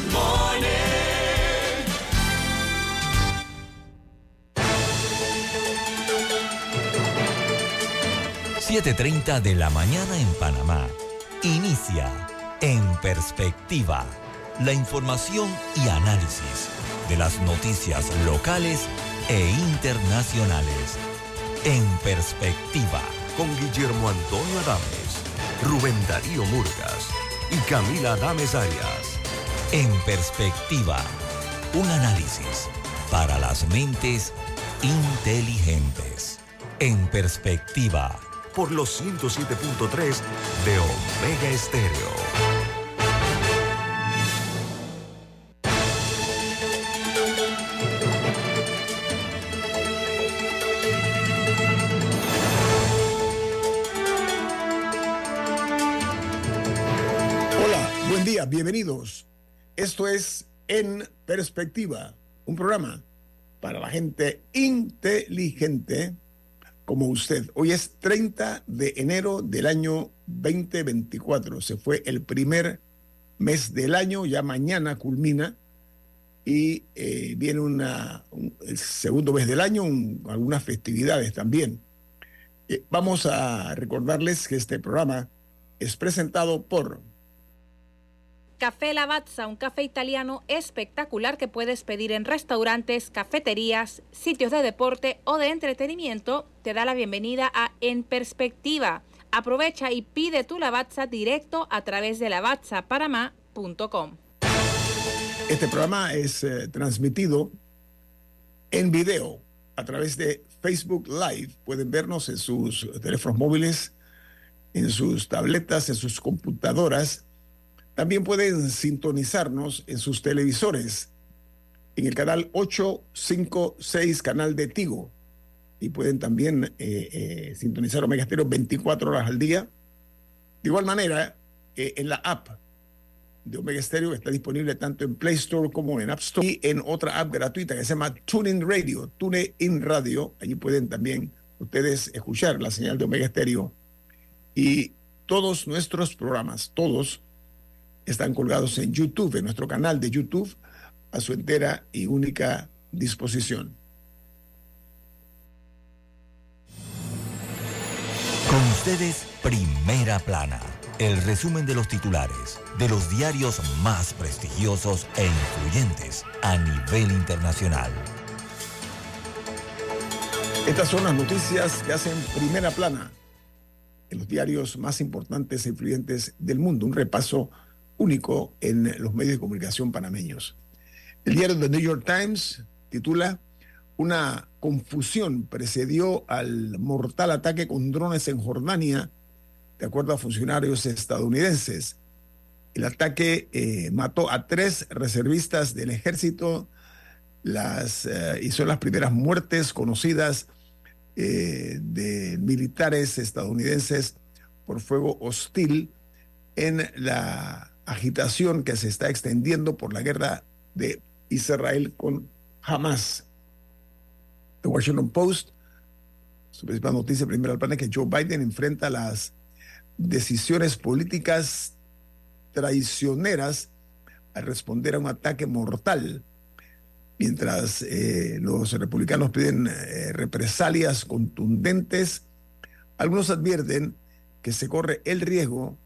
Good morning. 7.30 de la mañana en Panamá. Inicia en perspectiva la información y análisis de las noticias locales e internacionales. En perspectiva con Guillermo Antonio Adames, Rubén Darío Murgas y Camila Adames Arias. En perspectiva, un análisis para las mentes inteligentes. En perspectiva por los 107.3 de Omega Estéreo. Hola, buen día, bienvenidos. Esto es En Perspectiva, un programa para la gente inteligente como usted. Hoy es 30 de enero del año 2024. Se fue el primer mes del año, ya mañana culmina y eh, viene un- el segundo mes del año, un- algunas festividades también. Eh, vamos a recordarles que este programa es presentado por Café Lavazza, un café italiano espectacular que puedes pedir en restaurantes, cafeterías, sitios de deporte o de entretenimiento, te da la bienvenida a En Perspectiva. Aprovecha y pide tu Lavazza directo a través de lavazzapanamá.com. Este programa es eh, transmitido en video a través de Facebook Live. Pueden vernos en sus teléfonos móviles, en sus tabletas, en sus computadoras. También pueden sintonizarnos en sus televisores, en el canal 856, canal de Tigo. Y pueden también eh, eh, sintonizar Omega Stereo 24 horas al día. De igual manera, eh, en la app de Omega Stereo está disponible tanto en Play Store como en App Store y en otra app gratuita que se llama TuneIn Radio, TuneIn Radio. Allí pueden también ustedes escuchar la señal de Omega Stereo y todos nuestros programas, todos están colgados en YouTube, en nuestro canal de YouTube, a su entera y única disposición. Con ustedes, Primera Plana, el resumen de los titulares de los diarios más prestigiosos e influyentes a nivel internacional. Estas son las noticias que hacen primera plana en los diarios más importantes e influyentes del mundo. Un repaso único en los medios de comunicación panameños. El diario The New York Times titula Una confusión precedió al mortal ataque con drones en Jordania, de acuerdo a funcionarios estadounidenses. El ataque eh, mató a tres reservistas del ejército las, eh, y las primeras muertes conocidas eh, de militares estadounidenses por fuego hostil en la agitación que se está extendiendo por la guerra de Israel con Hamas. The Washington Post, su principal noticia primera al plan es que Joe Biden enfrenta las decisiones políticas traicioneras al responder a un ataque mortal mientras eh, los republicanos piden eh, represalias contundentes, algunos advierten que se corre el riesgo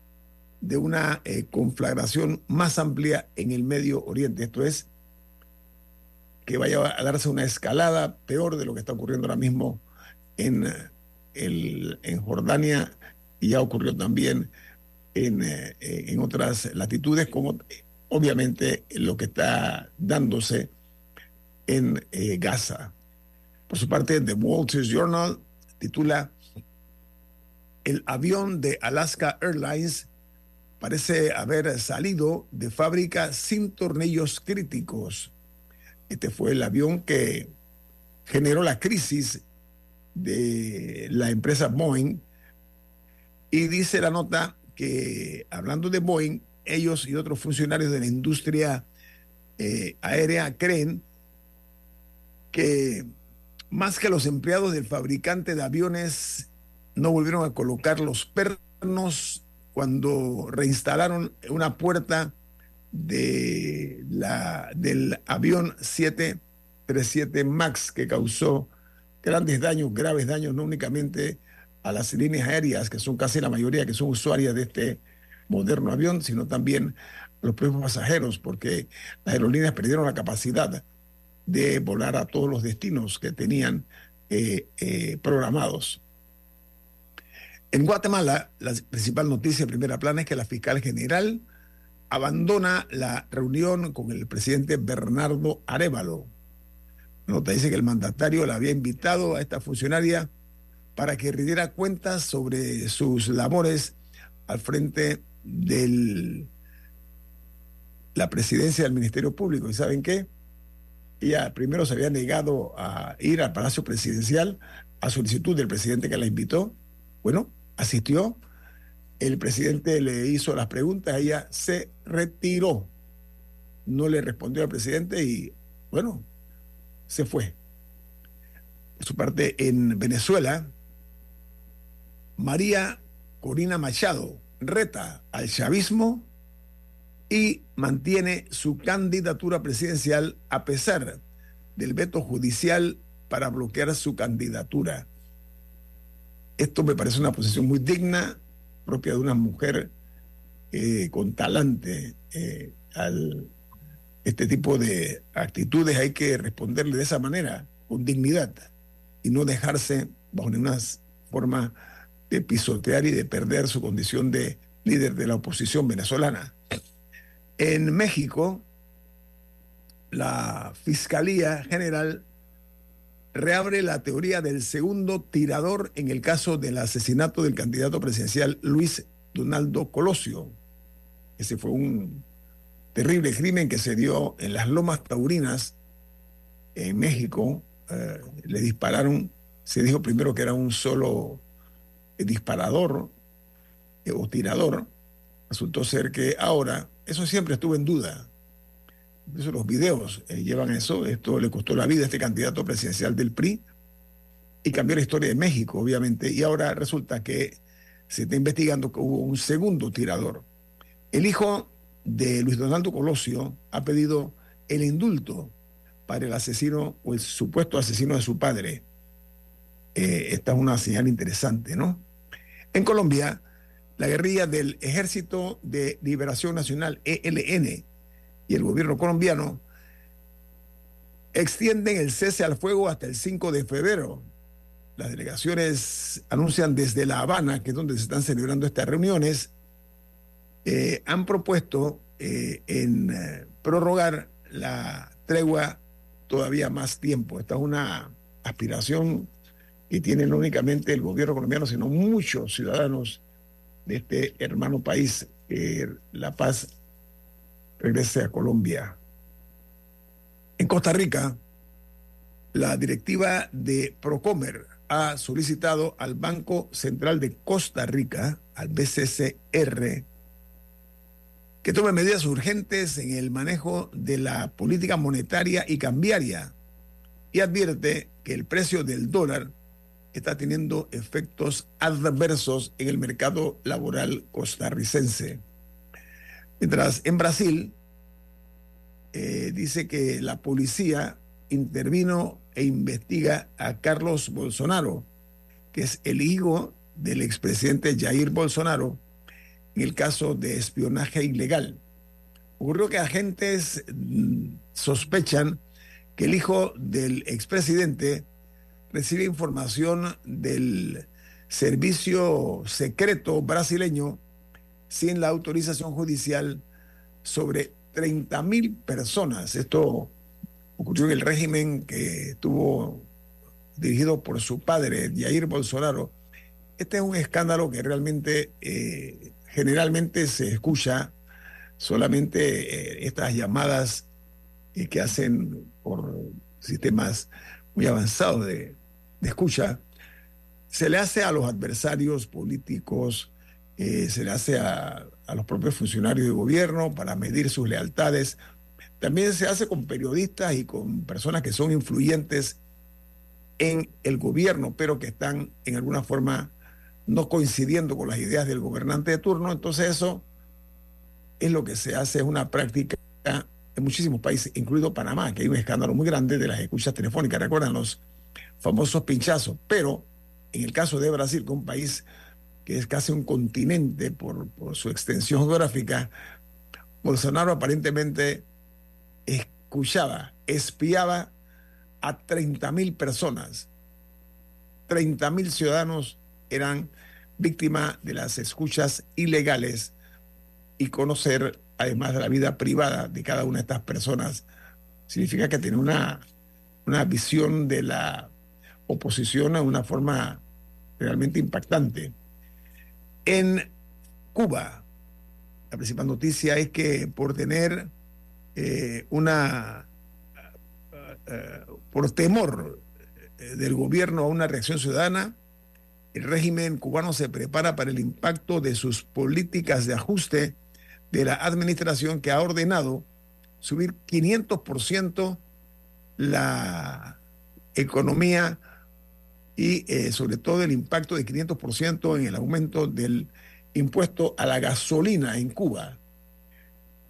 de una eh, conflagración más amplia en el Medio Oriente. Esto es, que vaya a darse una escalada peor de lo que está ocurriendo ahora mismo en, eh, el, en Jordania y ya ocurrió también en, eh, en otras latitudes, como obviamente lo que está dándose en Gaza. Por su parte, The Wall Street Journal titula El avión de Alaska Airlines parece haber salido de fábrica sin tornillos críticos. Este fue el avión que generó la crisis de la empresa Boeing. Y dice la nota que, hablando de Boeing, ellos y otros funcionarios de la industria eh, aérea creen que más que los empleados del fabricante de aviones no volvieron a colocar los pernos cuando reinstalaron una puerta de la, del avión 737 MAX que causó grandes daños, graves daños, no únicamente a las líneas aéreas, que son casi la mayoría que son usuarias de este moderno avión, sino también a los propios pasajeros, porque las aerolíneas perdieron la capacidad de volar a todos los destinos que tenían eh, eh, programados. En Guatemala, la principal noticia de primera plana es que la fiscal general abandona la reunión con el presidente Bernardo Arevalo. Nota dice que el mandatario la había invitado a esta funcionaria para que rindiera cuentas sobre sus labores al frente de la presidencia del Ministerio Público. ¿Y saben qué? Ella primero se había negado a ir al Palacio Presidencial a solicitud del presidente que la invitó. Bueno, asistió, el presidente le hizo las preguntas, ella se retiró, no le respondió al presidente y bueno, se fue. Por su parte, en Venezuela, María Corina Machado reta al chavismo y mantiene su candidatura presidencial a pesar del veto judicial para bloquear su candidatura. Esto me parece una posición muy digna, propia de una mujer eh, con talante. Eh, al este tipo de actitudes hay que responderle de esa manera, con dignidad, y no dejarse bajo ninguna forma de pisotear y de perder su condición de líder de la oposición venezolana. En México, la Fiscalía General reabre la teoría del segundo tirador en el caso del asesinato del candidato presidencial Luis Donaldo Colosio. Ese fue un terrible crimen que se dio en las Lomas Taurinas, en México. Eh, le dispararon, se dijo primero que era un solo disparador eh, o tirador. Resultó ser que ahora, eso siempre estuvo en duda, eso los videos eh, llevan eso. Esto le costó la vida a este candidato presidencial del PRI y cambió la historia de México, obviamente. Y ahora resulta que se está investigando que hubo un segundo tirador. El hijo de Luis Donaldo Colosio ha pedido el indulto para el asesino o el supuesto asesino de su padre. Eh, esta es una señal interesante, ¿no? En Colombia, la guerrilla del Ejército de Liberación Nacional, ELN, y el gobierno colombiano extienden el cese al fuego hasta el 5 de febrero. Las delegaciones anuncian desde La Habana, que es donde se están celebrando estas reuniones, eh, han propuesto eh, en eh, prorrogar la tregua todavía más tiempo. Esta es una aspiración que tiene no únicamente el gobierno colombiano, sino muchos ciudadanos de este hermano país, la paz regrese a Colombia. En Costa Rica, la directiva de Procomer ha solicitado al Banco Central de Costa Rica, al BCCR, que tome medidas urgentes en el manejo de la política monetaria y cambiaria y advierte que el precio del dólar está teniendo efectos adversos en el mercado laboral costarricense. Mientras en Brasil eh, dice que la policía intervino e investiga a Carlos Bolsonaro, que es el hijo del expresidente Jair Bolsonaro, en el caso de espionaje ilegal. Ocurrió que agentes mm, sospechan que el hijo del expresidente recibe información del servicio secreto brasileño sin la autorización judicial sobre 30 mil personas. Esto ocurrió en el régimen que estuvo dirigido por su padre, Jair Bolsonaro. Este es un escándalo que realmente eh, generalmente se escucha solamente eh, estas llamadas eh, que hacen por sistemas muy avanzados de escucha. Se le hace a los adversarios políticos eh, se le hace a, los propios funcionarios de gobierno para medir sus lealtades. También se hace con periodistas y con personas que son influyentes en el gobierno, pero que están en alguna forma no coincidiendo con las ideas del gobernante de turno. Entonces eso es lo que se hace, es una práctica en muchísimos países, incluido Panamá, que hay un escándalo muy grande de las escuchas telefónicas, recuerdan los famosos pinchazos, pero en el caso de Brasil, que es un país que es casi un continente por, su extensión geográfica, Bolsonaro aparentemente escuchaba, espiaba a 30 mil personas. 30 mil ciudadanos eran víctimas de las escuchas ilegales y conocer, además de la vida privada de cada una de estas personas, significa que tiene una, una visión de la oposición de una forma realmente impactante. En Cuba, la principal noticia es que por tener eh, una, eh, por temor eh, del gobierno a una reacción ciudadana, el régimen cubano se prepara para el impacto de sus políticas de ajuste de la administración que ha ordenado subir 500% la economía y sobre todo el impacto de 500% en el aumento del impuesto a la gasolina en Cuba.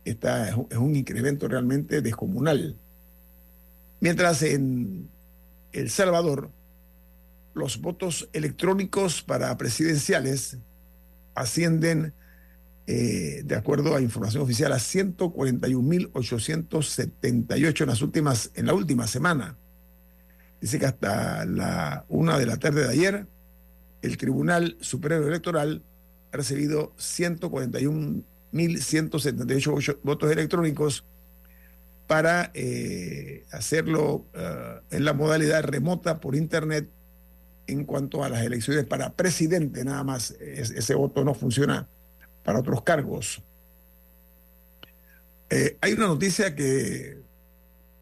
Esta es un incremento realmente descomunal. Mientras en El Salvador los votos electrónicos para presidenciales ascienden, eh, de acuerdo a información oficial, a 141.878 en las últimas, en la última semana. Dice que hasta la una de la tarde de ayer, el Tribunal Superior Electoral ha recibido 141.178 votos electrónicos para eh, hacerlo eh, en la modalidad remota por Internet en cuanto a las elecciones para presidente, nada más. ese voto no funciona para otros cargos. Eh, hay una noticia que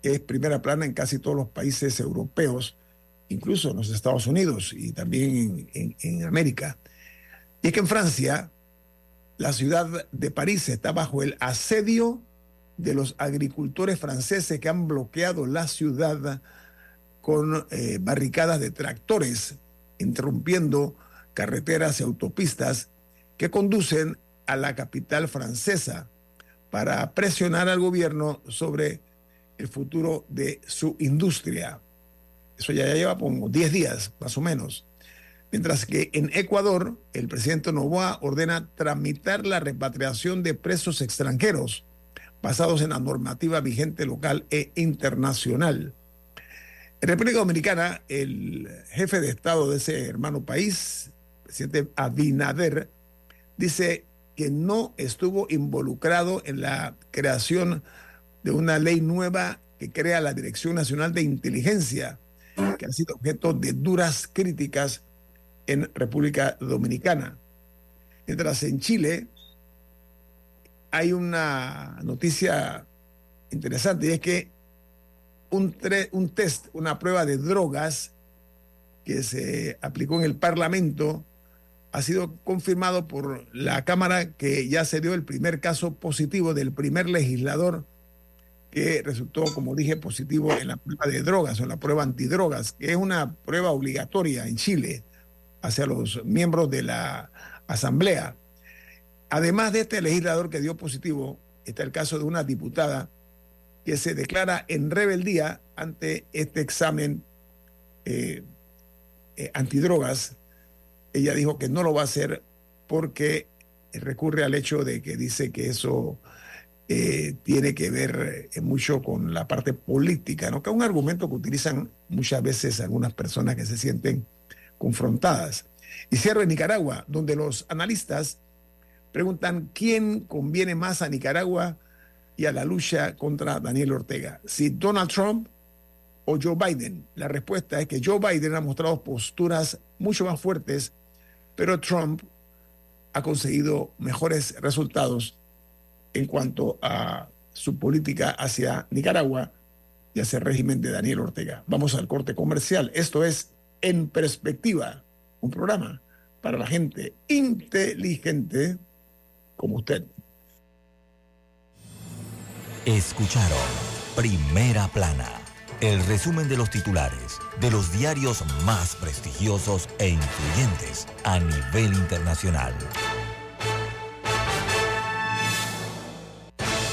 es primera plana en casi todos los países europeos, incluso en los Estados Unidos y también en América. Y es que en Francia, la ciudad de París está bajo el asedio de los agricultores franceses que han bloqueado la ciudad con eh, barricadas de tractores, interrumpiendo carreteras y autopistas que conducen a la capital francesa para presionar al gobierno sobre el futuro de su industria. Eso ya lleva como 10 días, más o menos. Mientras que en Ecuador, el presidente Novoa ordena tramitar la repatriación de presos extranjeros basados en la normativa vigente local e internacional. En República Dominicana, el jefe de Estado de ese hermano país, el presidente Abinader, dice que no estuvo involucrado en la creación de una ley nueva que crea la Dirección Nacional de Inteligencia, que ha sido objeto de duras críticas en República Dominicana. Mientras en Chile hay una noticia interesante y es que un, un test, una prueba de drogas que se aplicó en el Parlamento ha sido confirmado por la Cámara que ya se dio el primer caso positivo del primer legislador que resultó, como dije, positivo en la prueba de drogas o la prueba antidrogas, que es una prueba obligatoria en Chile hacia los miembros de la Asamblea. Además de este legislador que dio positivo, está el caso de una diputada que se declara en rebeldía ante este examen eh, eh, antidrogas. Ella dijo que no lo va a hacer porque recurre al hecho de que dice que eso eh, tiene que ver mucho con la parte política, ¿no? que es un argumento que utilizan muchas veces algunas personas que se sienten confrontadas. Y cierro en Nicaragua, donde los analistas preguntan quién conviene más a Nicaragua y a la lucha contra Daniel Ortega, si Donald Trump o Joe Biden. La respuesta es que Joe Biden ha mostrado posturas mucho más fuertes, pero Trump ha conseguido mejores resultados en cuanto a su política hacia Nicaragua y hacia el régimen de Daniel Ortega. Vamos al corte comercial. Esto es en perspectiva, un programa para la gente inteligente como usted. Escucharon Primera Plana, el resumen de los titulares de los diarios más prestigiosos e influyentes a nivel internacional.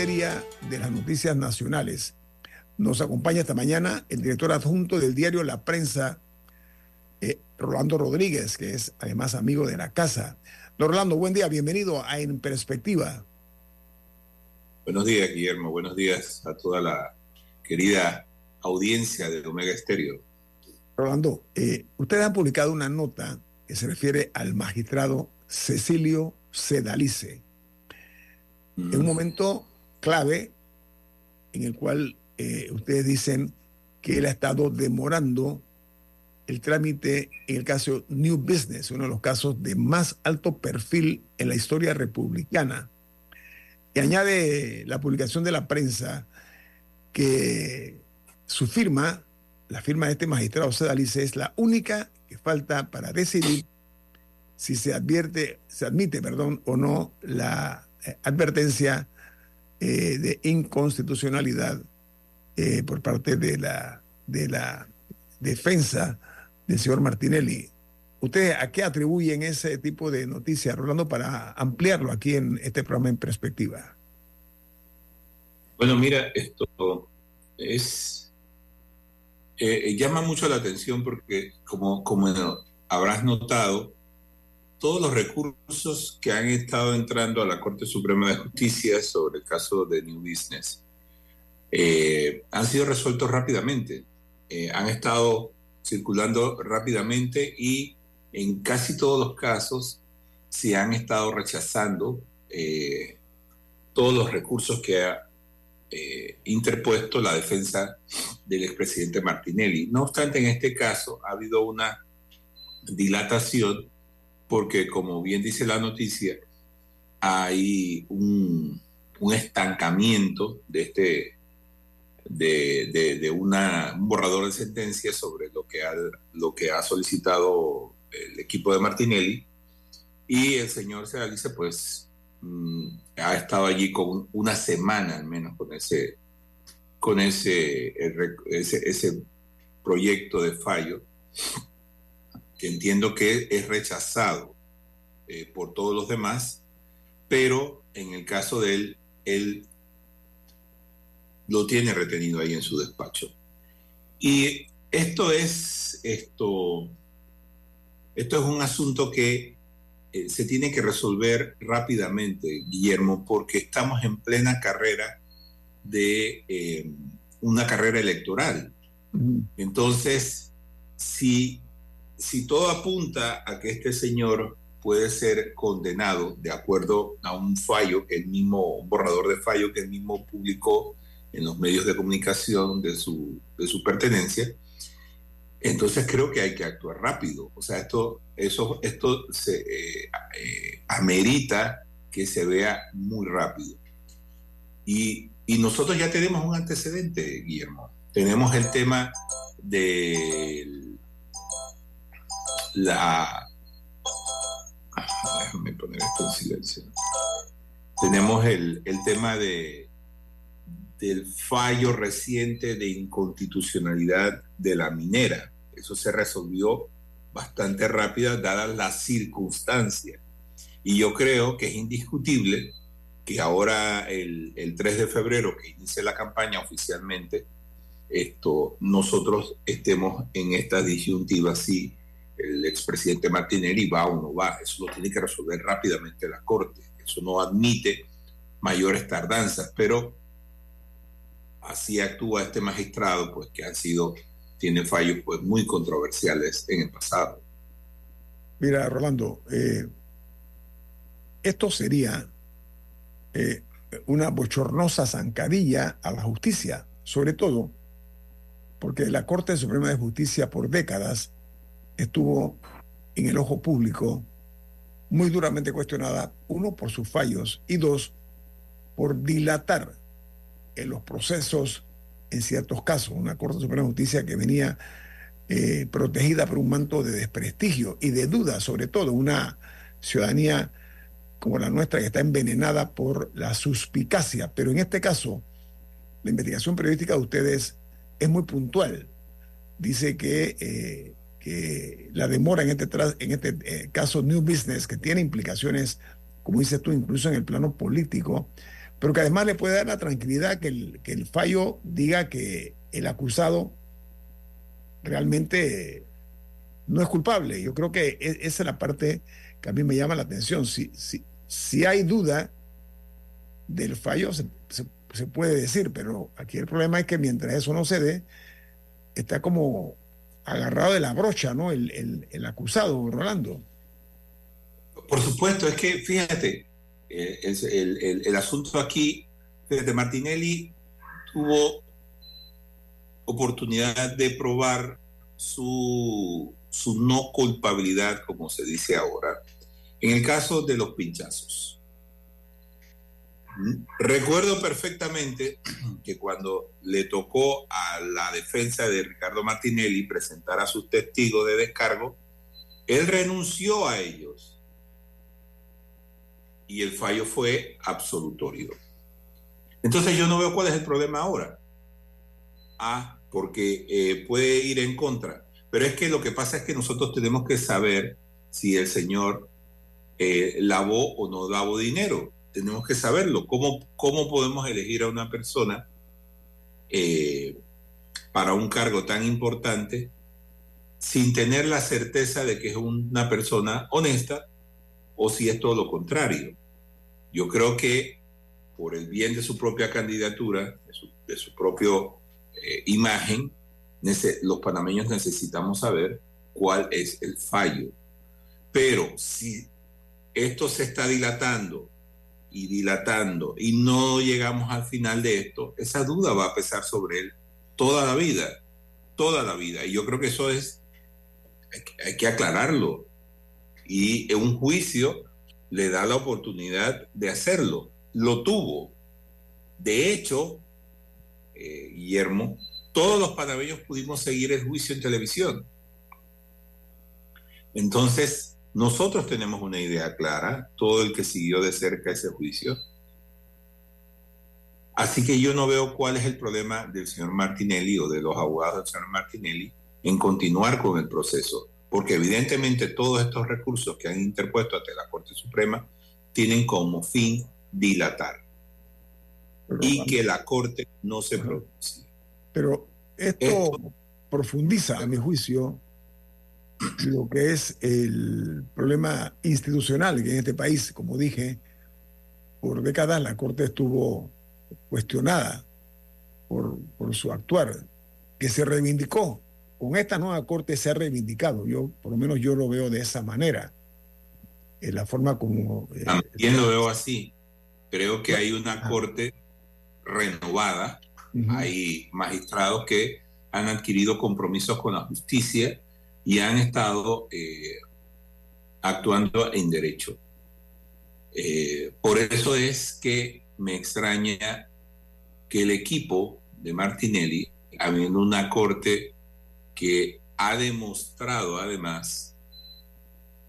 Materia de las noticias nacionales. Nos acompaña esta mañana el director adjunto del diario La Prensa, eh, Rolando Rodríguez, que es además amigo de la casa. Rolando, buen día, bienvenido a En Perspectiva. Buenos días, Guillermo. Buenos días a toda la querida audiencia de Omega Estéreo. Rolando, eh, ustedes han publicado una nota que se refiere al magistrado Cecilio Sedalice, en un momento clave en el cual eh, ustedes dicen que él ha estado demorando el trámite en el caso New Business, uno de los casos de más alto perfil en la historia republicana. Y añade la publicación de la prensa que su firma, la firma de este magistrado Sedalice, es la única que falta para decidir si se advierte, se admite, perdón, o no la eh, advertencia eh, de inconstitucionalidad eh, por parte de la, de la defensa del señor Martinelli. ¿Ustedes a qué atribuyen ese tipo de noticias, Rolando, para ampliarlo aquí en este programa en perspectiva? Bueno, mira, esto es llama mucho la atención porque, como, como habrás notado, todos los recursos que han estado entrando a la Corte Suprema de Justicia sobre el caso de New Business eh, han sido resueltos rápidamente. Eh, han estado circulando rápidamente y en casi todos los casos se han estado rechazando eh, todos los recursos que ha interpuesto la defensa del expresidente Martinelli. No obstante, en este caso ha habido una dilatación porque como bien dice la noticia, hay un, estancamiento de este de, una, un borrador de sentencia sobre lo que, ha, solicitado el equipo de Martinelli. Y el señor Sedalice pues mm, ha estado allí con una semana al menos con ese con ese, ese, ese proyecto de fallo que entiendo que es rechazado eh, por todos los demás, pero en el caso de él, él lo tiene retenido ahí en su despacho. Y esto es, esto, esto es un asunto que eh, se tiene que resolver rápidamente, Guillermo, porque estamos en plena carrera de eh, una carrera electoral. Entonces, si si todo apunta a que este señor puede ser condenado de acuerdo a un fallo, el mismo borrador de fallo que él mismo publicó en los medios de comunicación de su, de su pertenencia, entonces creo que hay que actuar rápido. O sea, esto, eso, esto se eh, eh, amerita que se vea muy rápido. Y, y nosotros ya tenemos un antecedente, Guillermo. Tenemos el tema del la... Déjame poner esto en silencio. tenemos el, el tema de, del fallo reciente de inconstitucionalidad de la minera. Eso se resolvió bastante rápida dadas las circunstancias. Y yo creo que es indiscutible que ahora el, el 3 de febrero, que inicie la campaña oficialmente, esto, nosotros estemos en esta disyuntiva si el expresidente Martinelli va o no va. Eso lo tiene que resolver rápidamente la Corte. Eso no admite mayores tardanzas, pero así actúa este magistrado, pues que han sido, tiene fallos pues muy controversiales en el pasado. Mira, Rolando, eh, esto sería eh, una bochornosa zancadilla a la justicia, sobre todo porque la Corte Suprema de Justicia por décadas estuvo en el ojo público muy duramente cuestionada, uno, por sus fallos y dos, por dilatar en los procesos en ciertos casos. Una Corte Suprema de Justicia que venía eh, protegida por un manto de desprestigio y de duda, sobre todo una ciudadanía como la nuestra que está envenenada por la suspicacia. Pero en este caso, la investigación periodística de ustedes es muy puntual. Dice que, eh, que la demora en este, en este eh, caso New Business, que tiene implicaciones, como dices tú, incluso en el plano político, pero que además le puede dar la tranquilidad que el, que el fallo diga que el acusado realmente no es culpable. Yo creo que e, esa es la parte que a mí me llama la atención. Si, si, si hay duda del fallo, se, se puede decir, pero aquí el problema es que mientras eso no se dé, está como agarrado de la brocha, ¿no? El, el, acusado, Rolando. Por supuesto, es que fíjate, eh, el, el, asunto aquí, fíjate, Martinelli tuvo oportunidad de probar su, su no culpabilidad, como se dice ahora, en el caso de los pinchazos. Recuerdo perfectamente que cuando le tocó a la defensa de Ricardo Martinelli presentar a sus testigos de descargo, él renunció a ellos y el fallo fue absolutorio. Entonces yo no veo cuál es el problema ahora. Ah, porque eh, puede ir en contra. Pero es que lo que pasa es que nosotros tenemos que saber si el señor eh, lavó o no lavó dinero tenemos que saberlo. ¿Cómo, cómo podemos elegir a una persona eh, para un cargo tan importante sin tener la certeza de que es una persona honesta o si es todo lo contrario? Yo creo que por el bien de su propia candidatura, de su, propia eh, imagen, los panameños necesitamos saber cuál es el fallo. Pero si esto se está dilatando y dilatando y no llegamos al final de esto, esa duda va a pesar sobre él toda la vida, toda la vida. Y yo creo que eso es, hay que, aclararlo. Y un juicio le da la oportunidad de hacerlo. Lo tuvo. De hecho, eh, Guillermo, todos los panameños pudimos seguir el juicio en televisión. Entonces, nosotros tenemos una idea clara, todo el que siguió de cerca ese juicio. Así que yo no veo cuál es el problema del señor Martinelli o de los abogados del señor Martinelli en continuar con el proceso, porque evidentemente todos estos recursos que han interpuesto ante la Corte Suprema tienen como fin dilatar y que la Corte no se produce. Pero esto profundiza, a mi juicio, lo que es el problema institucional que en este país, como dije, por décadas la Corte estuvo cuestionada por, por su actuar, que se reivindicó. Con esta nueva Corte se ha reivindicado. Yo, por lo menos yo lo veo de esa manera. En la forma como... Eh, También lo veo así. Creo que hay una Corte renovada. Hay magistrados que han adquirido compromisos con la justicia y han estado eh, actuando en derecho. Eh, por eso es que me extraña que el equipo de Martinelli, habiendo una corte que ha demostrado además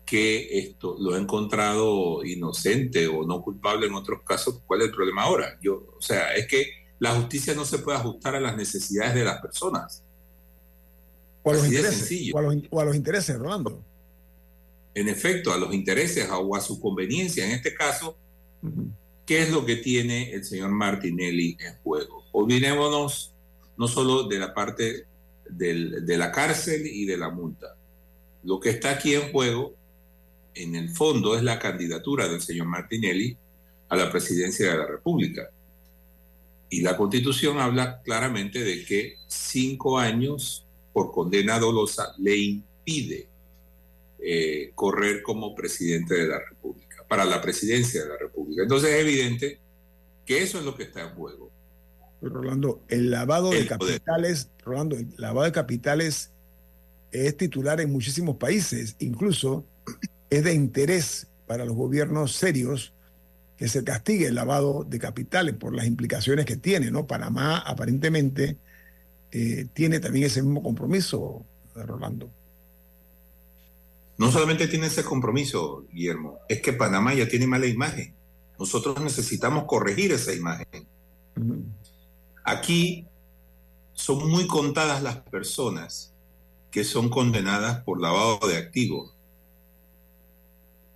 que esto lo ha encontrado inocente o no culpable en otros casos, ¿cuál es el problema ahora? Yo, o sea, es que la justicia no se puede ajustar a las necesidades de las personas. O a los, intereses, o a los, intereses, Rolando. En efecto, a los intereses o a su conveniencia. En este caso, ¿qué es lo que tiene el señor Martinelli en juego? Olvidémonos no solo de la parte de la cárcel y de la multa. Lo que está aquí en juego, en el fondo, es la candidatura del señor Martinelli a la presidencia de la República. Y la constitución habla claramente de que cinco años por condena dolosa le impide eh, correr como presidente de la República, para la presidencia de la República. Entonces es evidente que eso es lo que está en juego. Rolando, el lavado de capitales, Rolando, el lavado de capitales es titular en muchísimos países, incluso es de interés para los gobiernos serios que se castigue el lavado de capitales por las implicaciones que tiene, ¿no? Panamá aparentemente eh, tiene también ese mismo compromiso, Rolando. No solamente tiene ese compromiso, Guillermo, es que Panamá ya tiene mala imagen. Nosotros necesitamos corregir esa imagen. Aquí son muy contadas las personas que son condenadas por lavado de activos.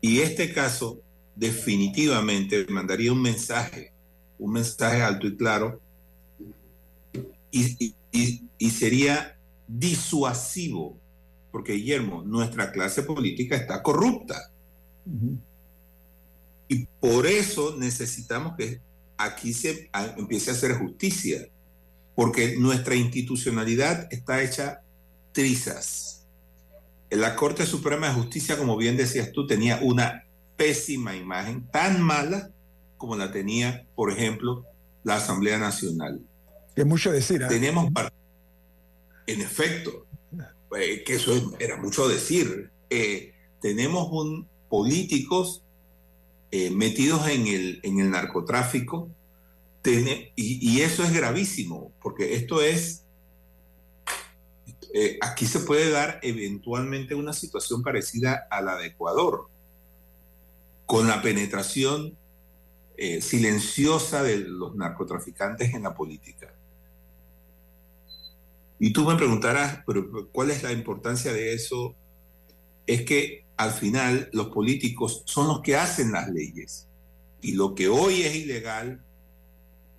Y este caso definitivamente mandaría un mensaje, un mensaje alto y claro, y, sería disuasivo, porque Guillermo, nuestra clase política está corrupta. Y por eso necesitamos que aquí se empiece a hacer justicia, porque nuestra institucionalidad está hecha trizas. La Corte Suprema de Justicia, como bien decías tú, tenía una pésima imagen, tan mala como la tenía, por ejemplo, la Asamblea Nacional. Es mucho decir. ¿eh? Tenemos, en efecto, eh, que eso era mucho decir. Eh, tenemos un, políticos eh, metidos en el, en el narcotráfico, y, eso es gravísimo, porque esto es, aquí se puede dar eventualmente una situación parecida a la de Ecuador, con la penetración silenciosa de los narcotraficantes en la política. Y tú me preguntarás, pero ¿cuál es la importancia de eso? Es que al final los políticos son los que hacen las leyes. Y lo que hoy es ilegal,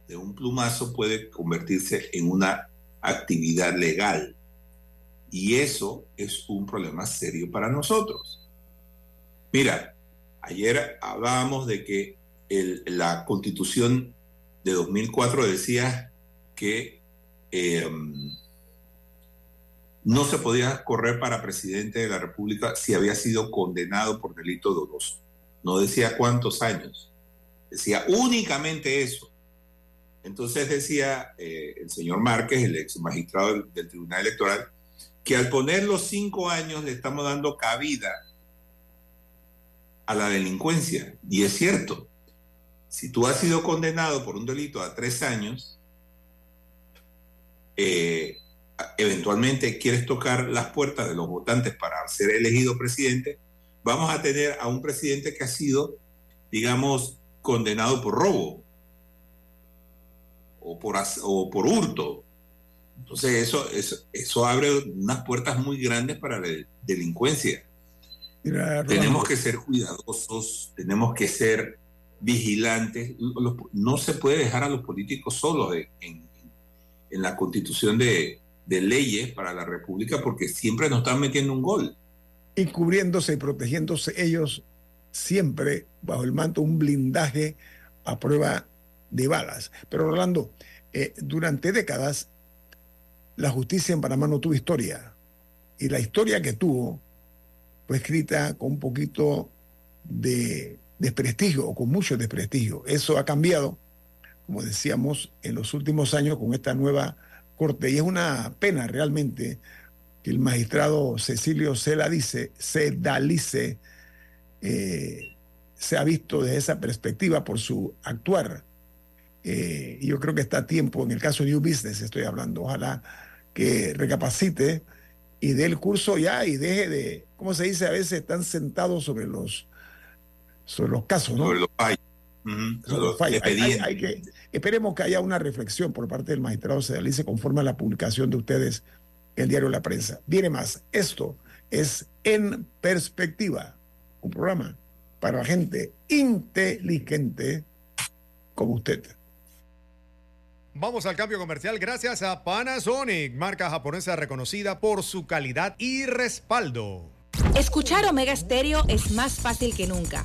de un plumazo puede convertirse en una actividad legal. Y eso es un problema serio para nosotros. Mira, ayer hablábamos de que la constitución de 2004 decía que em, no se podía correr para presidente de la República si había sido condenado por delito doloso. No decía cuántos años, decía únicamente eso. Entonces decía eh, el señor Márquez, el ex magistrado del, del, Tribunal Electoral, que al poner los cinco años le estamos dando cabida a la delincuencia. Y es cierto, si tú has sido condenado por un delito a tres años, eh, eventualmente quieres tocar las puertas de los votantes para ser elegido presidente, vamos a tener a un presidente que ha sido, digamos, condenado por robo o por, o por hurto. Entonces eso, eso, eso abre unas puertas muy grandes para la delincuencia. tenemos que ser cuidadosos, tenemos que ser vigilantes. No se puede dejar a los políticos solos en, en la constitución de, de leyes para la República porque siempre nos están metiendo un gol. Y cubriéndose y protegiéndose ellos siempre bajo el manto un blindaje a prueba de balas. Pero Orlando, eh, durante décadas la justicia en Panamá no tuvo historia. Y la historia que tuvo fue escrita con un poquito de desprestigio o con mucho desprestigio. Eso ha cambiado, como decíamos, en los últimos años con esta nueva corte. Y es una pena realmente que el magistrado Cecilio Celadice, Cedalice eh, se ha visto desde esa perspectiva por su actuar. Eh, yo creo que está a tiempo, en el caso de New Business estoy hablando, ojalá que recapacite y dé el curso ya y deje de, ¿cómo se dice? A veces están sentados sobre los, sobre los casos, ¿no? Hay, que, esperemos que haya una reflexión por parte del magistrado Sedalice conforme a la publicación de ustedes en el diario La Prensa. Viene más, esto es En Perspectiva, un programa para gente inteligente como usted. Vamos al cambio comercial gracias a Panasonic, marca japonesa reconocida por su calidad y respaldo. Escuchar Omega Stereo es más fácil que nunca.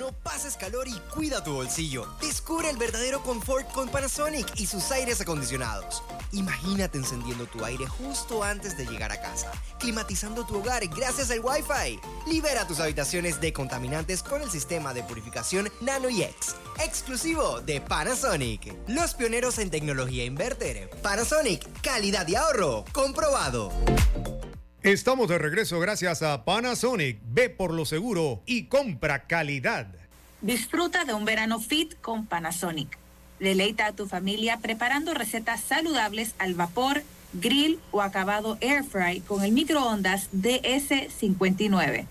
no pases calor y cuida tu bolsillo. Descubre el verdadero confort con Panasonic y sus aires acondicionados. Imagínate encendiendo tu aire justo antes de llegar a casa, climatizando tu hogar gracias al Wi-Fi. Libera tus habitaciones de contaminantes con el sistema de purificación NanoEx, exclusivo de Panasonic. Los pioneros en tecnología inverter. Panasonic, calidad y ahorro, comprobado. Estamos de regreso gracias a Panasonic. Ve por lo seguro y compra calidad. Disfruta de un verano fit con Panasonic. Deleita a tu familia preparando recetas saludables al vapor, grill o acabado air fry con el microondas DS59.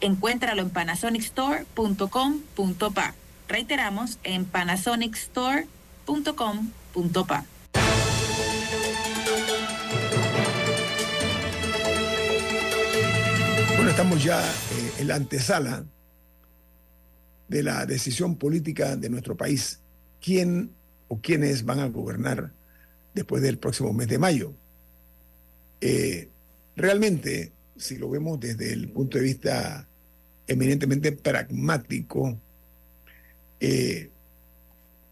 Encuéntralo en panasonicstore.com.pa. Reiteramos en panasonicstore.com.pa. estamos ya eh, en la antesala de la decisión política de nuestro país. ¿Quién o quiénes van a gobernar después del próximo mes de mayo? Eh, realmente, si lo vemos desde el punto de vista eminentemente pragmático, eh,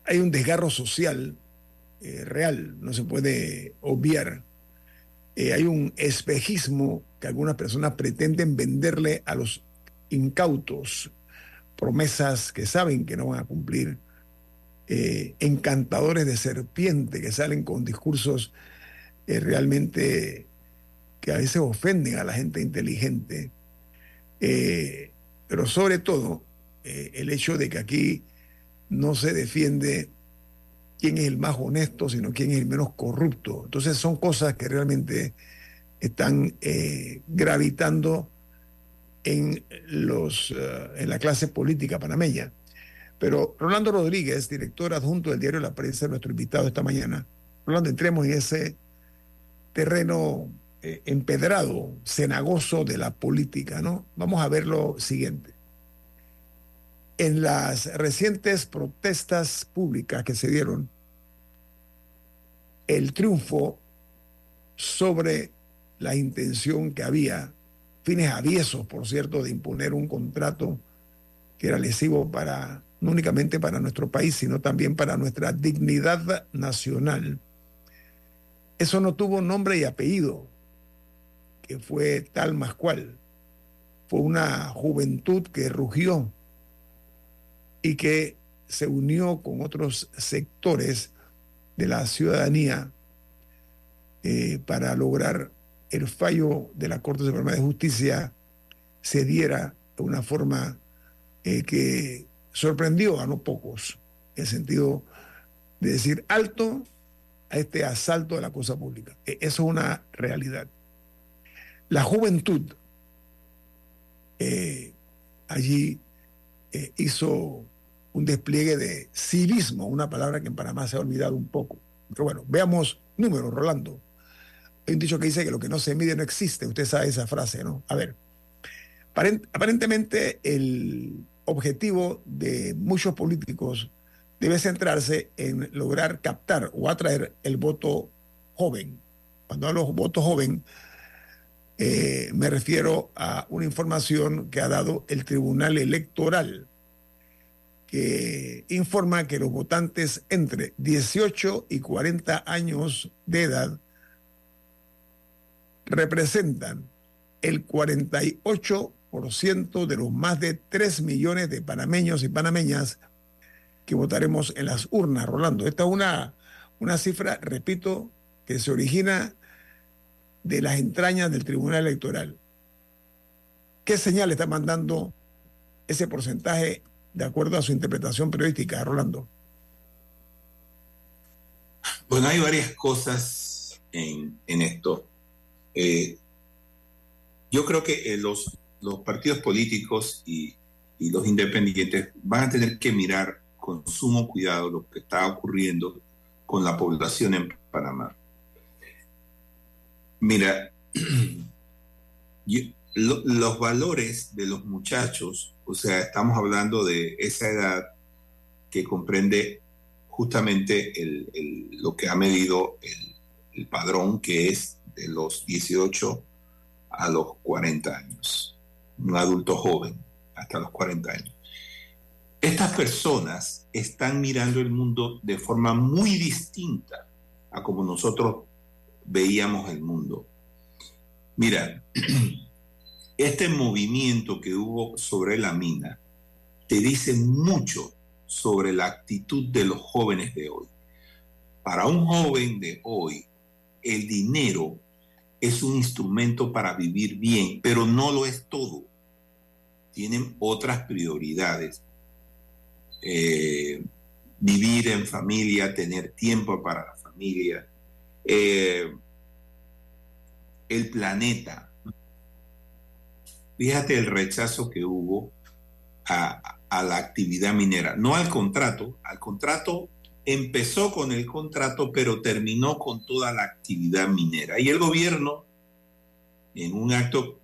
hay un desgarro social real, no se puede obviar. hay un espejismo que algunas personas pretenden venderle a los incautos promesas que saben que no van a cumplir, eh, encantadores de serpiente que salen con discursos eh, realmente que a veces ofenden a la gente inteligente, eh, pero sobre todo el hecho de que aquí no se defiende quién es el más honesto, sino quién es el menos corrupto. Entonces son cosas que realmente están eh, gravitando en, los, eh, en la clase política panameña. Pero Rolando Rodríguez, director adjunto del diario La Prensa, nuestro invitado esta mañana. Rolando, entremos en ese terreno eh, empedrado, cenagoso de la política, ¿no? Vamos a ver lo siguiente. En las recientes protestas públicas que se dieron, el triunfo sobre la intención que había, fines aviesos, por cierto, de imponer un contrato que era lesivo para, no únicamente para nuestro país, sino también para nuestra dignidad nacional. Eso no tuvo nombre y apellido, que fue tal más cual. Fue una juventud que rugió y que se unió con otros sectores de la ciudadanía eh, para lograr el fallo de la Corte Suprema de Justicia se diera de una forma eh, que sorprendió a no pocos, en el sentido de decir alto a este asalto de la cosa pública. E, eso es una realidad. La juventud eh, allí eh, hizo un despliegue de civismo, una palabra que en Panamá se ha olvidado un poco. Pero bueno, veamos números, Rolando. Hay un dicho que dice que lo que no se mide no existe. Usted sabe esa frase, ¿no? A ver, aparentemente el objetivo de muchos políticos debe centrarse en lograr captar o atraer el voto joven. Cuando hablo de voto joven, eh, me refiero a una información que ha dado el Tribunal Electoral, que informa que los votantes entre 18 y 40 años de edad representan el 48% de los más de 3 millones de panameños y panameñas que votaremos en las urnas, Rolando. Esta es una, una cifra, repito, que se origina de las entrañas del Tribunal Electoral. ¿Qué señal está mandando ese porcentaje de acuerdo a su interpretación periodística, Rolando? Bueno, hay varias cosas en, esto. Eh, yo creo que eh, los, partidos políticos y, los independientes van a tener que mirar con sumo cuidado lo que está ocurriendo con la población en Panamá. Mira, los valores de los muchachos, o sea, estamos hablando de esa edad que comprende justamente lo que ha medido el, padrón, que es de los 18 a los 40 años, un adulto joven hasta los 40 años. Estas personas están mirando el mundo de forma muy distinta a como nosotros veíamos el mundo. Mira, este movimiento que hubo sobre la mina te dice mucho sobre la actitud de los jóvenes de hoy. Para un joven de hoy, el dinero es un instrumento para vivir bien, pero no lo es todo. Tienen otras prioridades. Eh, vivir en familia, tener tiempo para la familia, eh, el planeta. Fíjate el rechazo que hubo a, a la actividad minera, no al contrato, al contrato empezó con el contrato, pero terminó con toda la actividad minera. Y el gobierno, en un acto,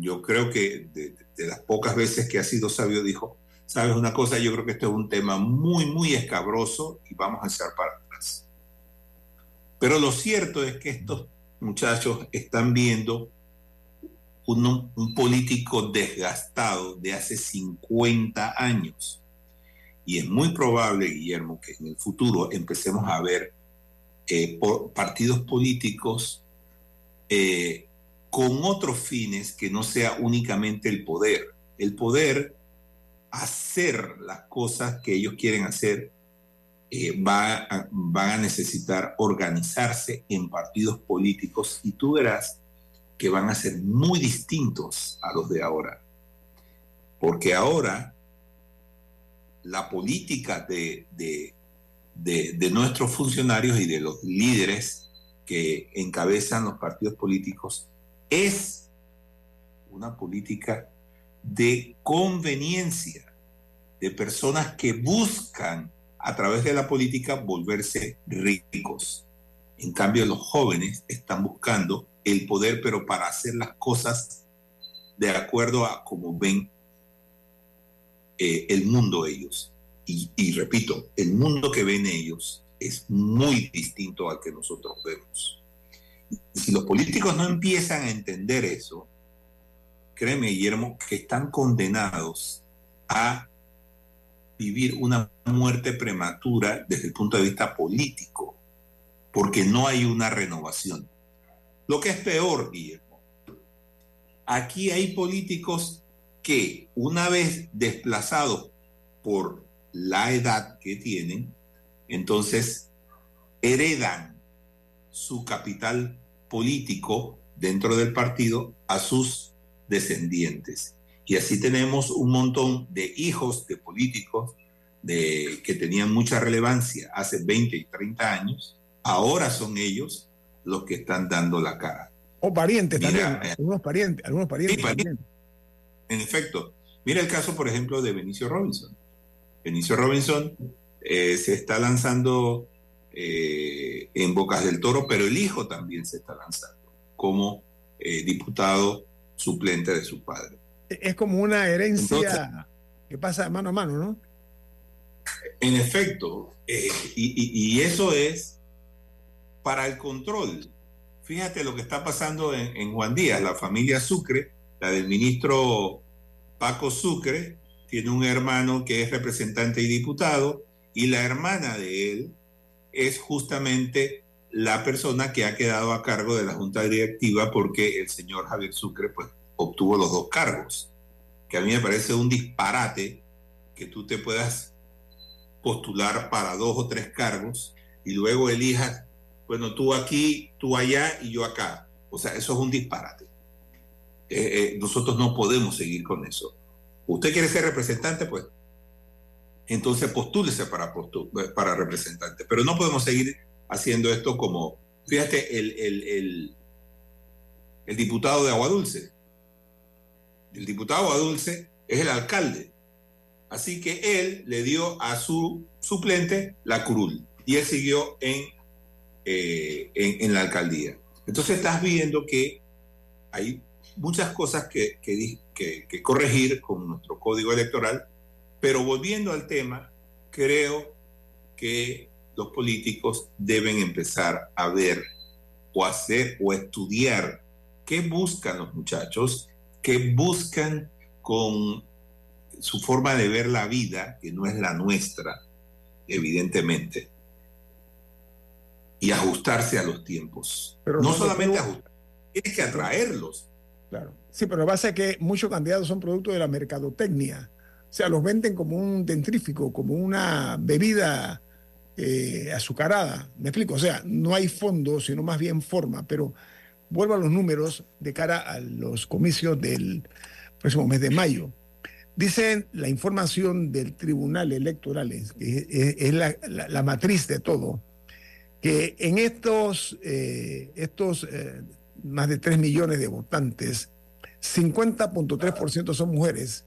yo creo que de, las pocas veces que ha sido sabio, dijo, sabes una cosa, yo creo que esto es un tema muy, muy escabroso y vamos a echar para atrás. Pero lo cierto es que estos muchachos están viendo un, un, político desgastado de hace 50 años. Y es muy probable, Guillermo, que en el futuro empecemos a ver eh, partidos políticos eh, con otros fines que no sea únicamente el poder. El poder, hacer las cosas que ellos quieren hacer, eh, va van a necesitar organizarse en partidos políticos y tú verás que van a ser muy distintos a los de ahora. Porque ahora la política de, de, de, nuestros funcionarios y de los líderes que encabezan los partidos políticos es una política de conveniencia, de personas que buscan a través de la política volverse ricos. En cambio, los jóvenes están buscando el poder, pero para hacer las cosas de acuerdo a cómo ven eh, el mundo ellos. Y, y, repito, el mundo que ven ellos es muy distinto al que nosotros vemos. Si los políticos no empiezan a entender eso, créeme, Guillermo, que están condenados a vivir una muerte prematura desde el punto de vista político, porque no hay una renovación. Lo que es peor, Guillermo, aquí hay políticos que una vez desplazados por la edad que tienen, entonces heredan su capital político dentro del partido a sus descendientes. Y así tenemos un montón de hijos de políticos de, que tenían mucha relevancia hace 20 y 30 años, ahora son ellos los que están dando la cara. O parientes también, eh, algunos parientes, algunos parientes. En efecto, mira el caso, por ejemplo, de Benicio Robinson. Benicio Robinson eh, se está lanzando eh, en Bocas del Toro, pero el hijo también se está lanzando como diputado suplente de su padre. Es como una herencia que pasa de mano a mano, ¿no? En efecto, y, y eso es para el control. Fíjate lo que está pasando en, Juan Díaz, la familia Sucre, la del ministro Paco Sucre, tiene un hermano que es representante y diputado, y la hermana de él es justamente la persona que ha quedado a cargo de la junta directiva porque el señor Javier Sucre pues, obtuvo los dos cargos, que a mí me parece un disparate que tú te puedas postular para dos o tres cargos y luego elijas bueno, tú aquí, tú allá y yo acá. O sea, eso es un disparate. Eh, eh, nosotros no podemos seguir con eso. ¿Usted quiere ser representante? Pues entonces postúlese para, para representante. Pero no podemos seguir haciendo esto como, fíjate, el, el, el, diputado de Agua Dulce. El diputado de Agua Dulce es el alcalde. Así que él le dio a su suplente la curul y él siguió en, eh, en, la alcaldía. Entonces estás viendo que hay muchas cosas que, que, que corregir con nuestro código electoral pero volviendo al tema, creo que los políticos deben empezar a ver o hacer o estudiar qué buscan los muchachos, qué buscan con su forma de ver la vida, que no es la nuestra, evidentemente, y ajustarse a los tiempos. Pero no, solamente ajustar, tienes que atraerlos. Claro. Sí, pero lo que pasa es que muchos candidatos son producto de la mercadotecnia o sea, los venden como un dentrífico, como una bebida eh, azucarada. Me explico, o sea, no hay fondo, sino más bien forma, pero vuelvo a los números de cara a los comicios del próximo mes de mayo. Dicen la información del Tribunal Electoral, que es, la, matriz de todo, que en estos, eh, estos eh, más de 3 millones de votantes, 50.3% son mujeres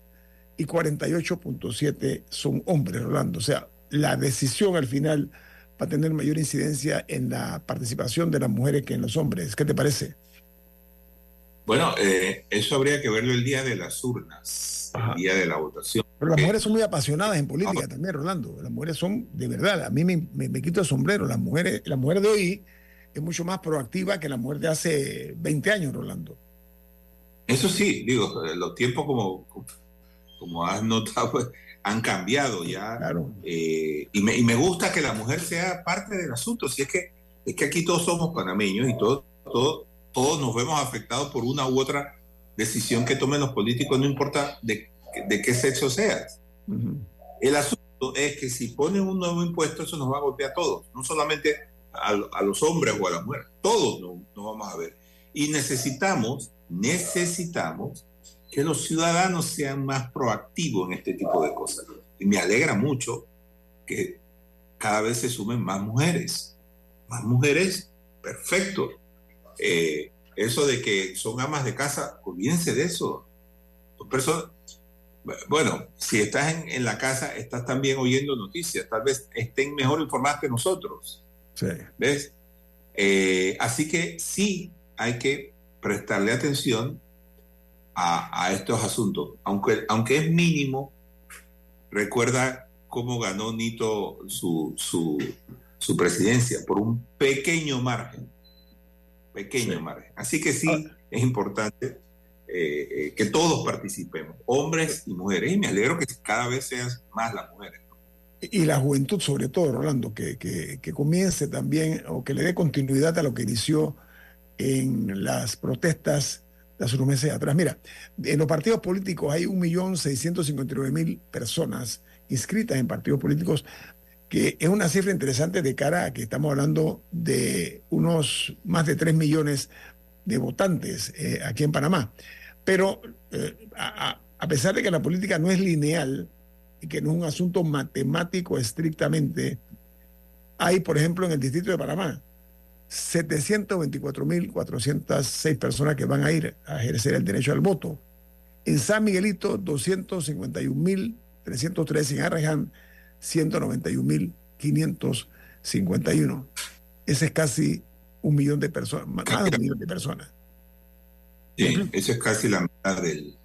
y 48.7 son hombres, Rolando. O sea, la decisión al final va a tener mayor incidencia en la participación de las mujeres que en los hombres. ¿Qué te parece? Bueno, eh, eso habría que verlo el día de las urnas, el día de la votación. Pero las mujeres son muy apasionadas en política también, Rolando. Las mujeres son, de verdad, a mí me, quito el sombrero. Las mujeres, la mujer de hoy es mucho más proactiva que la mujer de hace 20 años, Rolando. Eso sí, digo, los tiempos como como has notado, pues, han cambiado ya. Eh, y, me, gusta que la mujer sea parte del asunto. Si es que, es que aquí todos somos panameños y todos, todos, todos nos vemos afectados por una u otra decisión que tomen los políticos, no importa de, qué sexo seas. El asunto es que si ponen un nuevo impuesto, eso nos va a golpear a todos, no solamente a, los hombres o a las mujeres, todos nos no vamos a ver. Y necesitamos, necesitamos que los ciudadanos sean más proactivos en este tipo de cosas. Y me alegra mucho que cada vez se sumen más mujeres. Más mujeres, perfecto. Eh, eso de que son amas de casa, olvídense de eso. Son personas, bueno, si estás en, la casa, estás también oyendo noticias, tal vez estén mejor informadas que nosotros. Sí. ¿Ves? Eh, así que sí hay que prestarle atención a, estos asuntos. Aunque, aunque es mínimo, recuerda cómo ganó Nito su, su, su presidencia por un pequeño margen. Pequeño margen. Así que sí, ah. es importante eh, eh, que todos participemos, hombres y mujeres. Y me alegro que cada vez sean más las mujeres. Y la juventud, sobre todo, Rolando, que, que, que, comience también o que le dé continuidad a lo que inició en las protestas hace unos meses atrás. Mira, en los partidos políticos hay 1.659.000 personas inscritas en partidos políticos, que es una cifra interesante de cara a que estamos hablando de unos más de 3 millones de votantes eh, aquí en Panamá. Pero eh, a, pesar de que la política no es lineal que no es un asunto matemático estrictamente, hay, por ejemplo, en el Distrito de Panamá, 724.406 personas que van a ir a ejercer el derecho al voto. En San Miguelito, 251.313. En Arreján, 191.551. Ese es casi un millón de personas, más de un millón de personas. Sí, eso es casi la mitad del,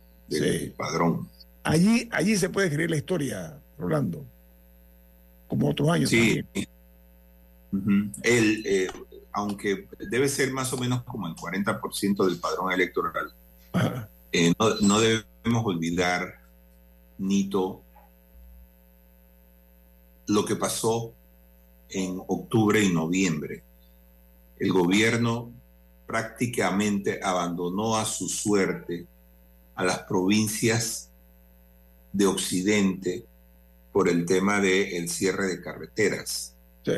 padrón. Allí, allí se puede escribir la historia, Rolando, como otros años. Sí. El, eh, aunque debe ser más o menos como el 40% del padrón electoral, eh, no, debemos olvidar, Nito, lo que pasó en octubre y noviembre. El gobierno prácticamente abandonó a su suerte a las provincias de Occidente por el tema del cierre de carreteras. Sí.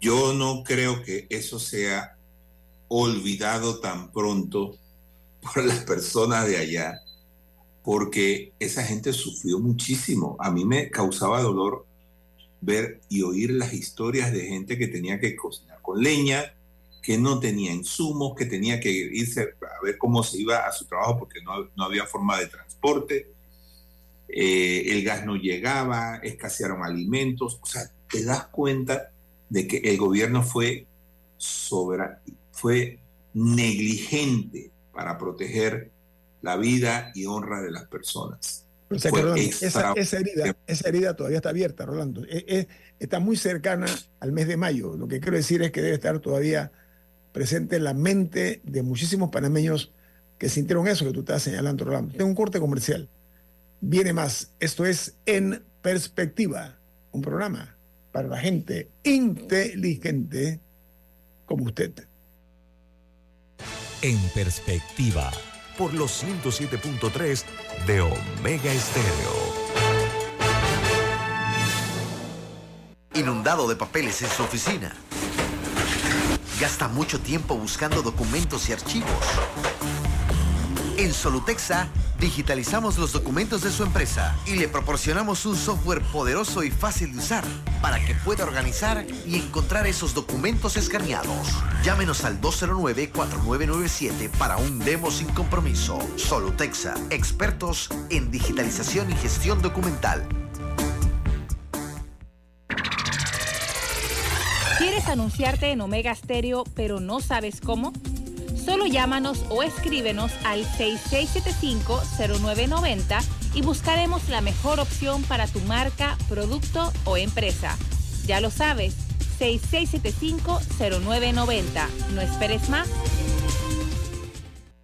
Yo no creo que eso sea olvidado tan pronto por las personas de allá, porque esa gente sufrió muchísimo. A mí me causaba dolor ver y oír las historias de gente que tenía que cocinar con leña, que no tenía insumos, que tenía que irse a ver cómo se iba a su trabajo porque no, había forma de transporte, eh, el gas no llegaba, escasearon alimentos, o sea, te das cuenta de que el gobierno fue, sobra, fue negligente para proteger la vida y honra de las personas. esa, herida, esa herida todavía está abierta, Rolando. E, e, está muy cercana al mes de mayo. Lo que quiero decir es que debe estar todavía presente en la mente de muchísimos panameños que sintieron eso que tú estás señalando, Rolando. Tengo un corte comercial. Viene más. Esto es En Perspectiva, un programa para la gente inteligente como usted. En Perspectiva, por los 107.3 de Omega Estéreo. Inundado de papeles en su oficina Gasta mucho tiempo buscando documentos y archivos. En Solutexa digitalizamos los documentos de su empresa y le proporcionamos un software poderoso y fácil de usar para que pueda organizar y encontrar esos documentos escaneados. Llámenos al 209-4997 para un demo sin compromiso. Solutexa, expertos en digitalización y gestión documental. ¿Quieres anunciarte en Omega Stereo pero no sabes cómo? Solo llámanos o escríbenos al 6675-0990 y buscaremos la mejor opción para tu marca, producto o empresa. Ya lo sabes, 6675-0990. No esperes más.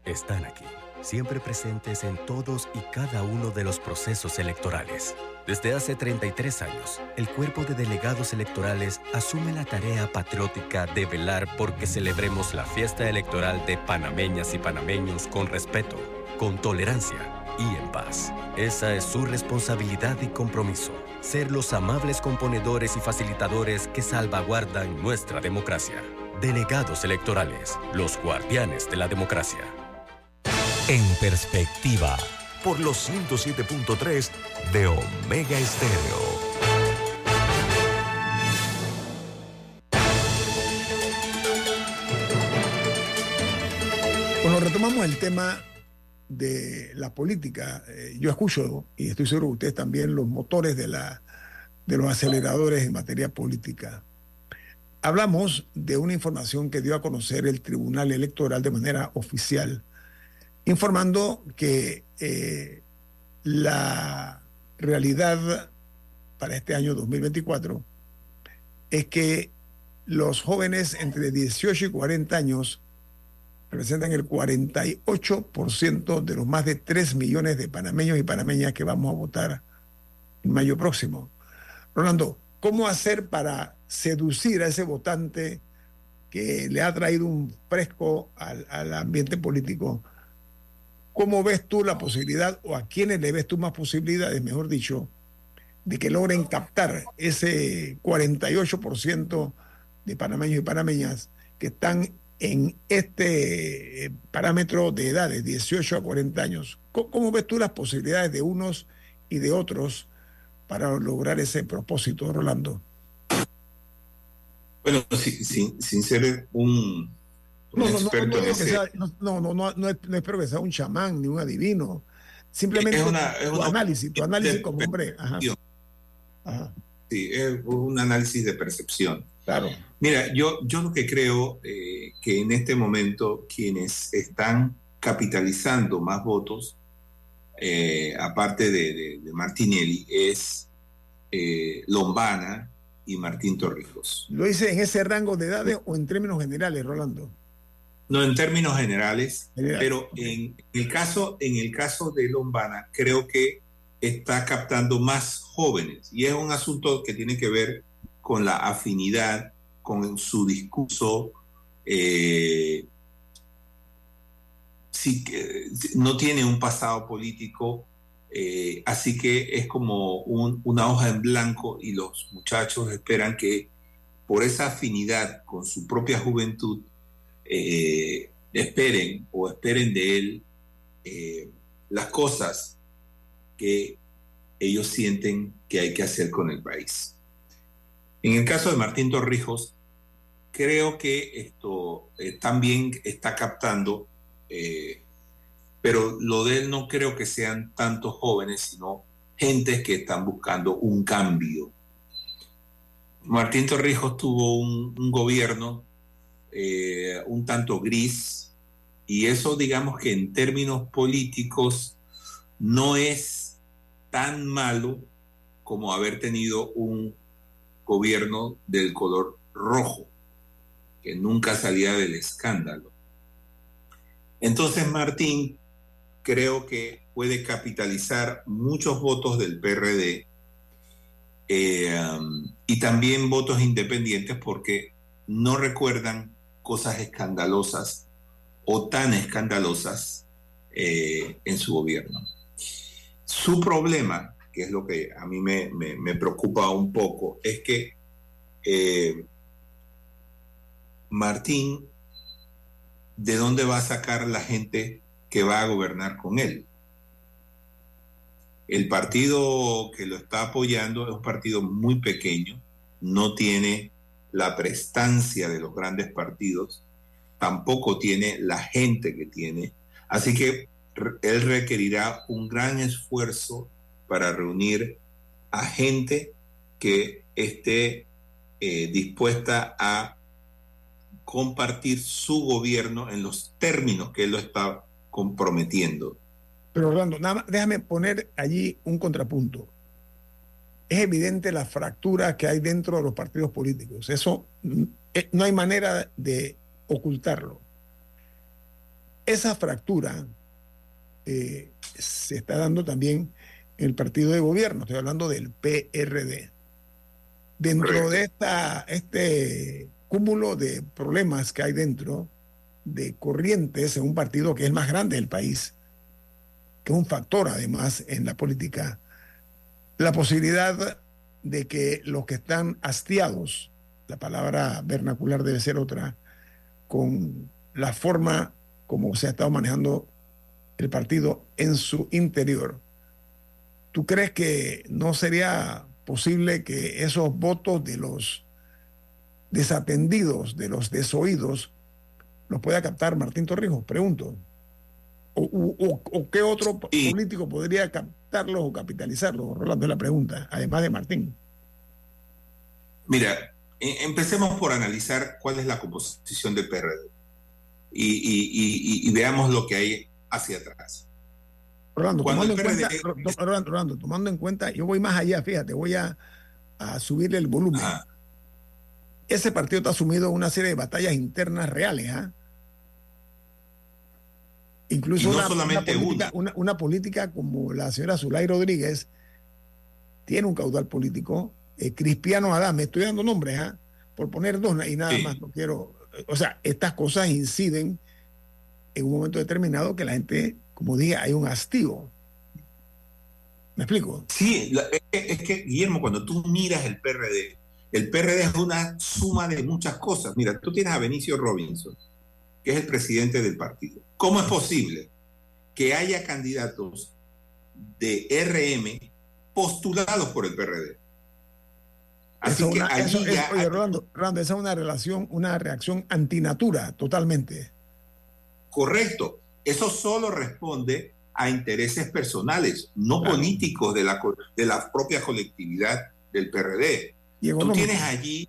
Están aquí, siempre presentes en todos y cada uno de los procesos electorales desde hace 33 años, el cuerpo de delegados electorales asume la tarea patriótica de velar porque celebremos la fiesta electoral de panameñas y panameños con respeto, con tolerancia y en paz. Esa es su responsabilidad y compromiso, ser los amables componedores y facilitadores que salvaguardan nuestra democracia. Delegados electorales, los guardianes de la democracia. En perspectiva por los 107.3 de Omega Estéreo. Bueno, retomamos el tema de la política. Eh, yo escucho, y estoy seguro que ustedes también, los motores de, la, de los aceleradores en materia política. Hablamos de una información que dio a conocer el Tribunal Electoral de manera oficial informando que eh, la realidad para este año 2024 es que los jóvenes entre 18 y 40 años representan el 48% de los más de 3 millones de panameños y panameñas que vamos a votar en mayo próximo. Rolando, ¿cómo hacer para seducir a ese votante que le ha traído un fresco al, al ambiente político? ¿Cómo ves tú la posibilidad, o a quiénes le ves tú más posibilidades, mejor dicho, de que logren captar ese 48% de panameños y panameñas que están en este eh, parámetro de edades, 18 a 40 años? ¿Cómo, ves tú las posibilidades de unos y de otros para lograr ese propósito, Rolando? Bueno, sin ser un, no, no, no, no, no, espero que sea un chamán ni un adivino. Simplemente es tu análisis, tu análisis como hombre. Sí, es un análisis de percepción. Claro. Mira, yo, yo lo que creo eh, que en este momento quienes están capitalizando más votos, eh, aparte de, Martinelli, es eh, Lombana y Martín Torrijos. ¿Lo dice en ese rango de edades o en términos generales, Rolando? No en términos generales, pero en el caso, en el caso de Lombana, creo que está captando más jóvenes y es un asunto que tiene que ver con la afinidad, con su discurso. Eh, no tiene un pasado político, eh, así que es como una hoja en blanco y los muchachos esperan que por esa afinidad con su propia juventud eh, esperen o esperen de él eh, las cosas que ellos sienten que hay que hacer con el país. En el caso de Martín Torrijos, creo que esto eh, también está captando, pero lo de él no creo que sean tantos jóvenes, sino gentes que están buscando un cambio. Martín Torrijos tuvo un, gobierno eh, un tanto gris y eso digamos que en términos políticos no es tan malo como haber tenido un gobierno del color rojo, que nunca salía del escándalo. Entonces Martín creo que puede capitalizar muchos votos del PRD eh, um, y también votos independientes porque no recuerdan cosas escandalosas o tan escandalosas eh, en su gobierno. Su problema, que es lo que a mí me, preocupa un poco, es que eh, Martín, ¿de dónde va a sacar la gente que va a gobernar con él? El partido que lo está apoyando es un partido muy pequeño, no tiene la prestancia de los grandes partidos, tampoco tiene la gente que tiene. Así que él requerirá un gran esfuerzo para reunir a gente que esté eh, dispuesta a compartir su gobierno en los términos que él lo está comprometiendo. Pero Orlando, nada déjame poner allí un contrapunto. Es evidente la fractura que hay dentro de los partidos políticos. Eso eh, no hay manera de ocultarlo. Esa fractura eh, se está dando también en el partido de gobierno. Estoy hablando del PRD. Dentro de esta, este cúmulo de problemas que hay dentro de corrientes en un partido que es más grande del país, que es un factor además en la política, la posibilidad de que los que están hastiados, la palabra vernacular debe ser otra, con la forma como se ha estado manejando el partido en su interior. ¿Tú crees que no sería posible que esos votos de los desatendidos, de los desoídos, los pueda captar Martín Torrijos? Pregunto. O, qué otro político podría captarlos o capitalizarlos? Rolando, la pregunta, además de Martín. Mira, e, empecemos por analizar cuál es la composición del PRD y, veamos lo que hay hacia atrás. Rolando tomando, en cuenta, yo voy más allá, fíjate, voy a, subirle el volumen. Ese partido está sumido en una serie de batallas internas reales, ¿ah? Incluso una, política, como la señora Zulay Rodríguez tiene un caudal político. Eh, Cristiano Adame, estoy dando nombres, ¿ah? por poner dos y nada más, no quiero. O sea, estas cosas inciden en un momento determinado que la gente, como dije, hay un hastío. ¿Me explico? Sí, es, que, Guillermo, cuando tú miras el PRD, el PRD es una suma de muchas cosas. Mira, tú tienes a Benicio Robinson, que es el presidente del partido. ¿Cómo es posible que haya candidatos de RM postulados por el PRD? Así que allí ya... oye, Rolando, esa es una relación, una reacción antinatura, totalmente. Correcto. Eso solo responde a intereses personales, no políticos de la, de la propia colectividad del PRD. Tú tienes allí,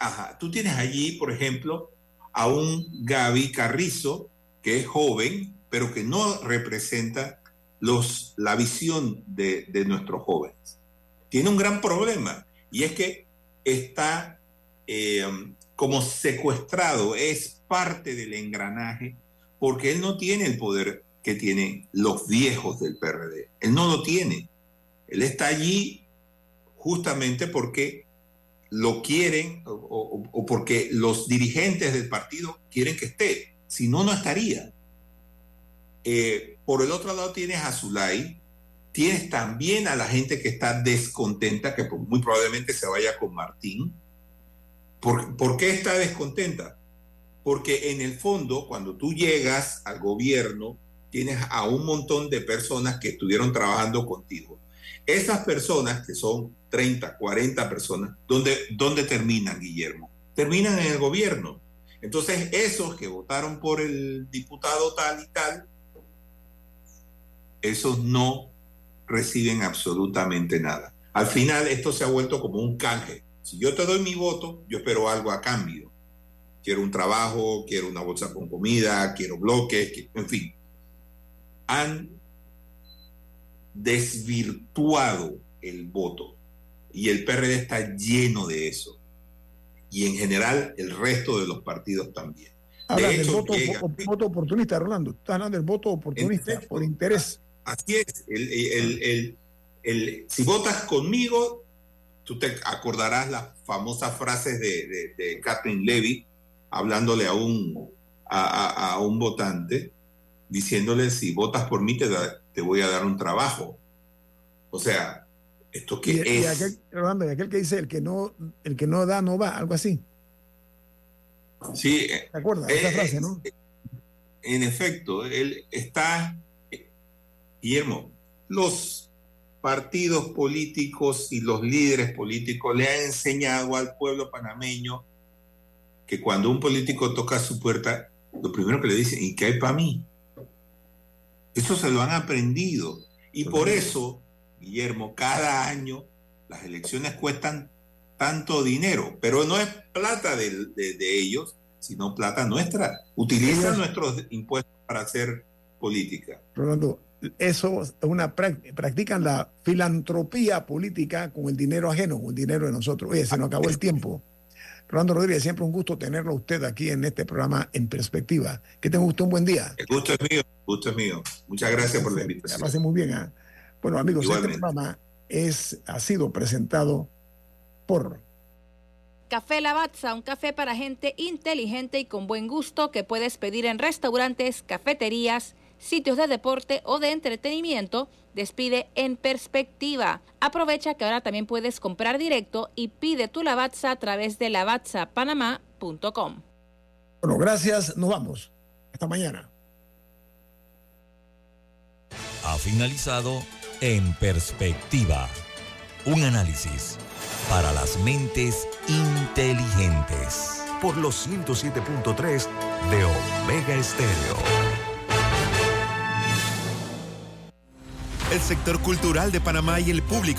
ajá, tú tienes allí, por ejemplo, a un Gaby Carrizo, que es joven, pero que no representa los, la visión de, nuestros jóvenes. Tiene un gran problema y es que está eh, como secuestrado, es parte del engranaje, porque él no tiene el poder que tienen los viejos del PRD. Él no lo tiene. Él está allí justamente porque lo quieren o, porque los dirigentes del partido quieren que esté. Si no, no estaría. Eh, por el otro lado tienes a Zulay, tienes también a la gente que está descontenta, que muy probablemente se vaya con Martín. ¿Por, qué está descontenta? Porque en el fondo, cuando tú llegas al gobierno, tienes a un montón de personas que estuvieron trabajando contigo. Esas personas, que son 30, 40 personas, ¿dónde, dónde terminan, Guillermo? Terminan en el gobierno. Entonces, esos que votaron por el diputado tal y tal, esos no reciben absolutamente nada. Al final, esto se ha vuelto como un canje. Si yo te doy mi voto, yo espero algo a cambio. Quiero un trabajo, quiero una bolsa con comida, quiero bloques, en fin. Han desvirtuado el voto y el PRD está lleno de eso. Y en general el resto de los partidos también. Habla del voto, voto, oportunista, Rolando. Estás hablando del voto oportunista por interés. Así es. El, si votas conmigo, tú te acordarás las famosas frases de, de, Catherine Levy hablándole a un, a, un votante, diciéndole, si votas por mí, te, te voy a dar un trabajo. O sea, esto que es... Y aquel, Rolando, y aquel que dice, el que, no, el que no da, no va, algo así. Sí. ¿Te acuerdas esa frase, no? En efecto, él está Guillermo, los partidos políticos y los líderes políticos le han enseñado al pueblo panameño que cuando un político toca su puerta, lo primero que le dicen, ¿y qué hay para mí? Eso se lo han aprendido. Y por eso, Guillermo, cada año las elecciones cuestan tanto dinero, pero no es plata de, ellos, sino plata nuestra. Utilizan nuestros impuestos para hacer política. Rolando, eso es una practican la filantropía política con el dinero ajeno, con el dinero de nosotros. Oye, se nos acabó el tiempo. Rolando Rodríguez, siempre un gusto tenerlo usted aquí en este programa en perspectiva. Que tenga usted un buen día. El gusto es mío, el gusto es mío. Muchas gracias por la invitación. Lo muy bien. ¿ah? Bueno, amigos, este programa es, ha sido presentado por Café Lavazza, un café para gente inteligente y con buen gusto que puedes pedir en restaurantes, cafeterías, sitios de deporte o de entretenimiento, despide en perspectiva. Aprovecha que ahora también puedes comprar directo y pide tu Lavazza a través de lavazzapanamá.com. Bueno, gracias, nos vamos. Hasta mañana. Ha finalizado En Perspectiva, un análisis para las mentes inteligentes por los 107.3 de Omega Estéreo. el sector cultural de Panamá y el público